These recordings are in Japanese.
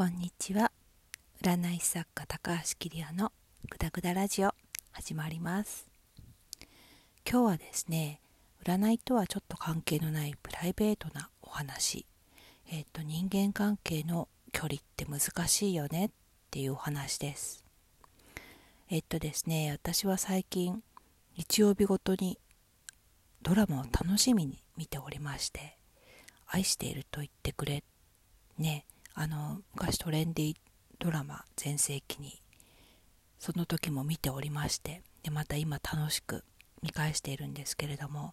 こんにちは。占い作家高橋桐也のグダグダラジオ始まります。今日はですね占いとはちょっと関係のないプライベートなお話。えっ、と人間関係の距離って難しいよねっていうお話です。えっとですね私は最近日曜日ごとにドラマを楽しみに見ておりまして愛していると言ってくれねあの昔トレンディドラマ全盛期にその時も見ておりましてでまた今楽しく見返しているんですけれども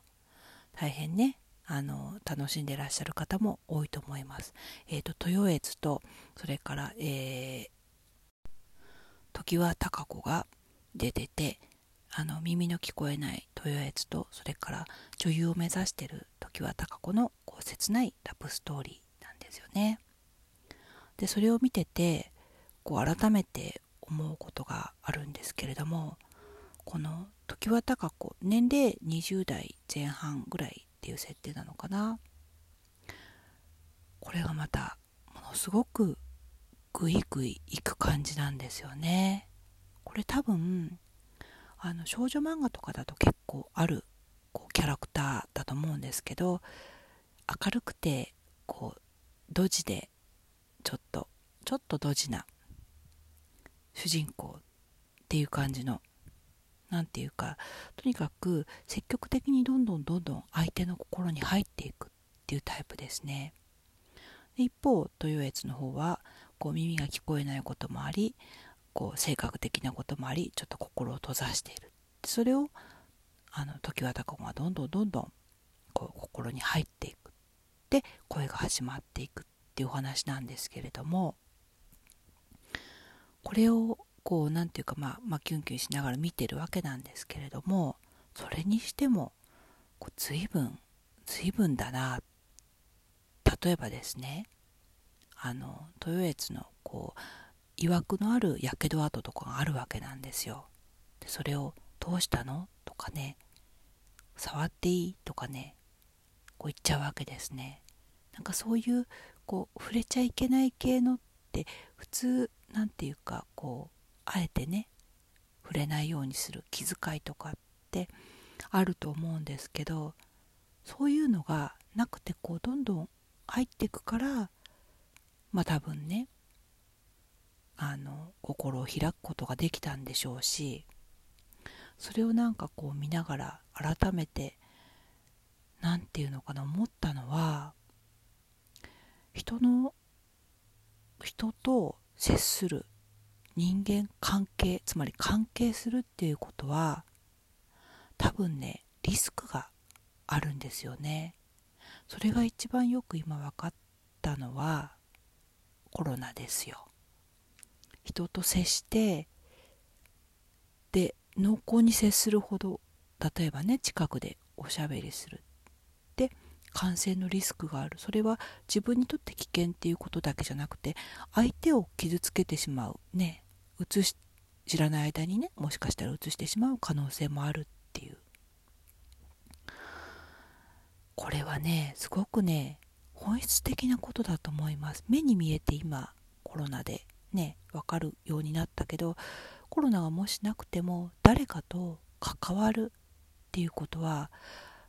大変ねあの楽しんでらっしゃる方も多いと思います。えーと、豊悦とそれから、えー、常盤貴子が出ててあの耳の聞こえない豊悦とそれから女優を目指してる常盤貴子のこう切ないラブストーリーなんですよね。でそれを見ててこう改めて思うことがあるんですけれどもこの常盤貴子年齢20代前半ぐらいっていう設定なのかな。これがまたものすごくグイグイいく感じなんですよね。これ多分あの少女漫画とかだと結構あるこうキャラクターだと思うんですけど明るくてこうドジでちょっとちょっとドジな主人公っていう感じの何て言うかとにかく積極的にどんどんどんどん相手の心に入っていくっていうタイプですね。一方豊悦の方はこう耳が聞こえないこともありこう性格的なこともありちょっと心を閉ざしている。それをあの時は高子がどんどんどんどんこう心に入っていく。で声が始まっていくっていうお話なんですけれどもこれをこう何て言うかまあ、まあ、キュンキュンしながら見てるわけなんですけれどもそれにしてもこう随分随分だな例えばですねあの豊悦のこう曰くのあるやけど跡とかがあるわけなんですよでそれを「どうしたの?」とかね「触っていい?」とかねこう言っちゃうわけですねなんかそういうこう触れちゃいけない系のって普通何て言うかこうあえてね触れないようにする気遣いとかってあると思うんですけどそういうのがなくてこうどんどん入っていくからまあ多分ねあの心を開くことができたんでしょうしそれをなんかこう見ながら改めて何て言うのかな思ったのは人の人と接する人間関係つまり関係するっていうことは多分ねリスクがあるんですよね。それが一番よく今分かったのはコロナですよ。人と接してで濃厚に接するほど例えばね近くでおしゃべりする。感染のリスクがある。それは自分にとって危険っていうことだけじゃなくて相手を傷つけてしまう。ね。移し知らない間にねもしかしたら移してしまう可能性もあるっていう。これはねすごくね本質的なことだと思います。目に見えて今コロナで。ね分かるようになったけどコロナがもしなくても誰かと関わるっていうことは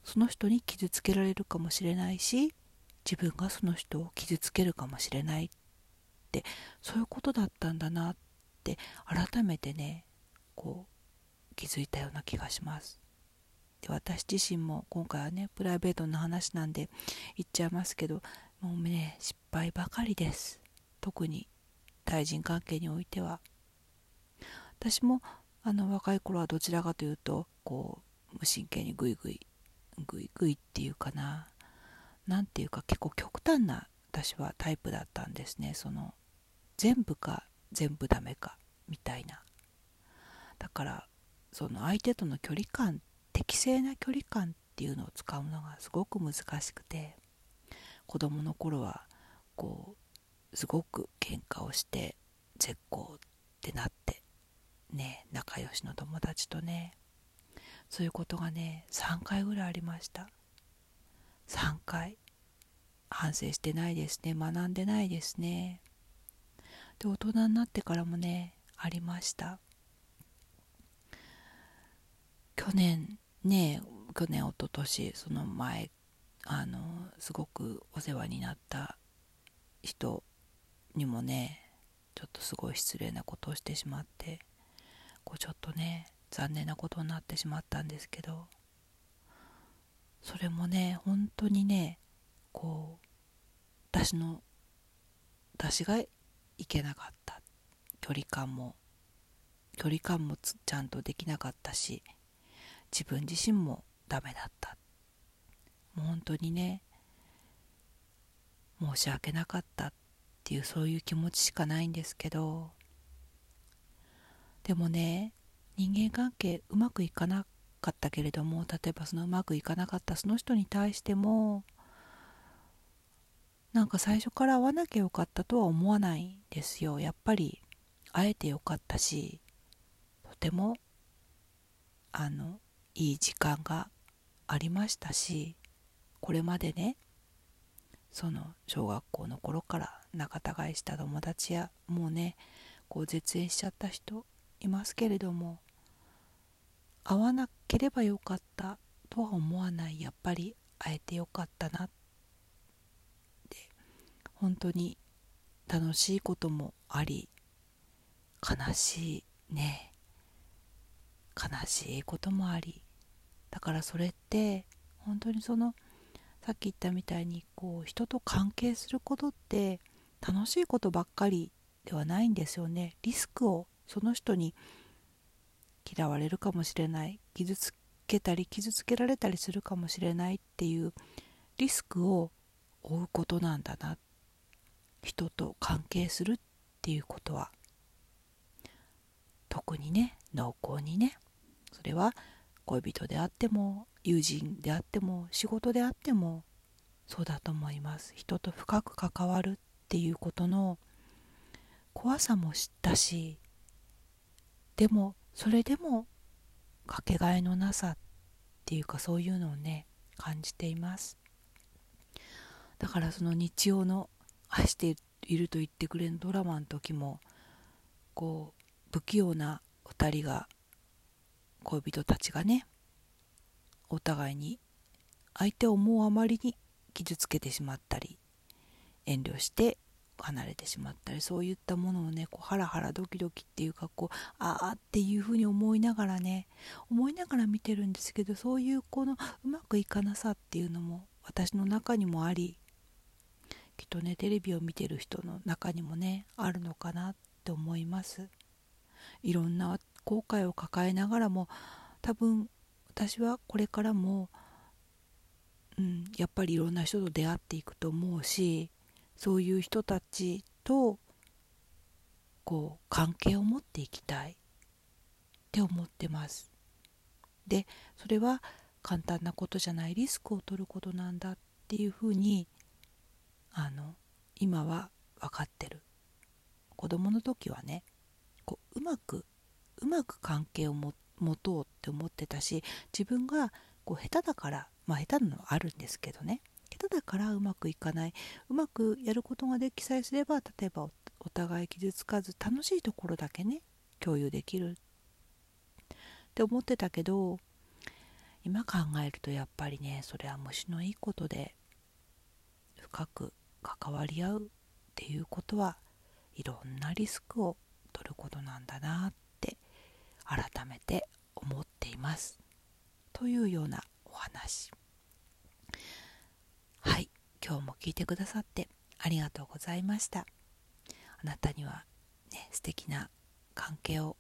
その人に傷つけられるかもしれないし自分がその人を傷つけるかもしれないってそういうことだったんだなって改めてねこう気づいたような気がします。で私自身も今回はねプライベートな話なんで言っちゃいますけどもうね失敗ばかりです。特に対人関係においては。私もあの若い頃はどちらかというとこう無神経にグイグイグイグイっていうかな。何ていうか結構極端な私はタイプだったんですね。その全部か全部ダメかみたいな。だからその相手との距離感適正な距離感っていうのを使うのがすごく難しくて子供の頃はこうすごく喧嘩をして絶好ってなってね仲良しの友達とねそういうことがね3回ぐらいありました。3回。反省してないですね。学んでないですね。で大人になってからもねありました。去年ね去年一昨年その前あのすごくお世話になった人にもねちょっとすごい失礼なことをしてしまってこうちょっとね残念なことになってしまったんですけどそれもね本当にねこう私の私がいけなかった。距離感も距離感もちゃんとできなかったし自分自身もダメだった。もう本当にね申し訳なかったっていうそういう気持ちしかないんですけどでもね人間関係うまくいかなかったけれども例えばそのうまくいかなかったその人に対してもなんか最初から会わなきゃよかったとは思わないですよ。やっぱり会えてよかったしとてもあのいい時間がありましたしこれまでねその小学校の頃から仲違いした友達やもうねこう絶縁しちゃった人いますけれども会わなければよかったとは思わない。やっぱり会えてよかったなって。本当に楽しいこともあり悲しいね。悲しいこともあり。だからそれって本当にそのさっき言ったみたいにこう人と関係することって楽しいことばっかりではないんですよね。リスクをその人に嫌われるかもしれない。傷つけたり傷つけられたりするかもしれないっていうリスクを負うことなんだな。人と関係するっていうことは。特にね濃厚にね。それは恋人であっても友人であっても仕事であってもそうだと思います。人と深く関わるっていうことの怖さも知ったしでもそれでもかけがえのなさっていうかそういうのをね感じています。だからその日曜の愛していると言ってくれるドラマの時もこう不器用なお二人が恋人たちがねお互いに相手を思うあまりに傷つけてしまったり遠慮して離れてしまったりそういったものをねこうハラハラドキドキっていうかこうああっていうふうに思いながらね思いながら見てるんですけどそういうこのうまくいかなさっていうのも私の中にもありきっとねテレビを見てる人の中にもねあるのかなって思います。いろんな後悔を抱えながらも多分私はこれからも、うん、やっぱりいろんな人と出会っていくと思うしそういう人たちとこう関係を持っていきたい。って思ってます。でそれは簡単なことじゃないリスクを取ることなんだっていうふうにあの今は分かってる。子供の時はねこううまくうまく関係を持とうって思ってたし自分がこう下手だからまあ下手なのはあるんですけどね。下手だからうまくいかない。うまくやることができさえすれば例えばお互い傷つかず楽しいところだけね共有できる。って思ってたけど今考えるとやっぱりねそれは虫のいいことで深く関わり合うっていうことはいろんなリスクを取ることなんだなって改めて思っています。というようなお話。今日も聞いてくださってありがとうございました。あなたにはね素敵な関係を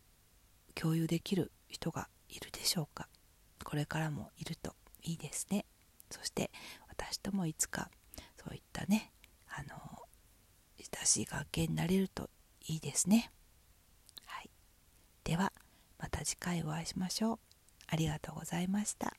共有できる人がいるでしょうか？これからもいるといいですね。そして私ともいつかそういったねあの親しい関係になれるといいですね。はい。ではまた次回お会いしましょう。ありがとうございました。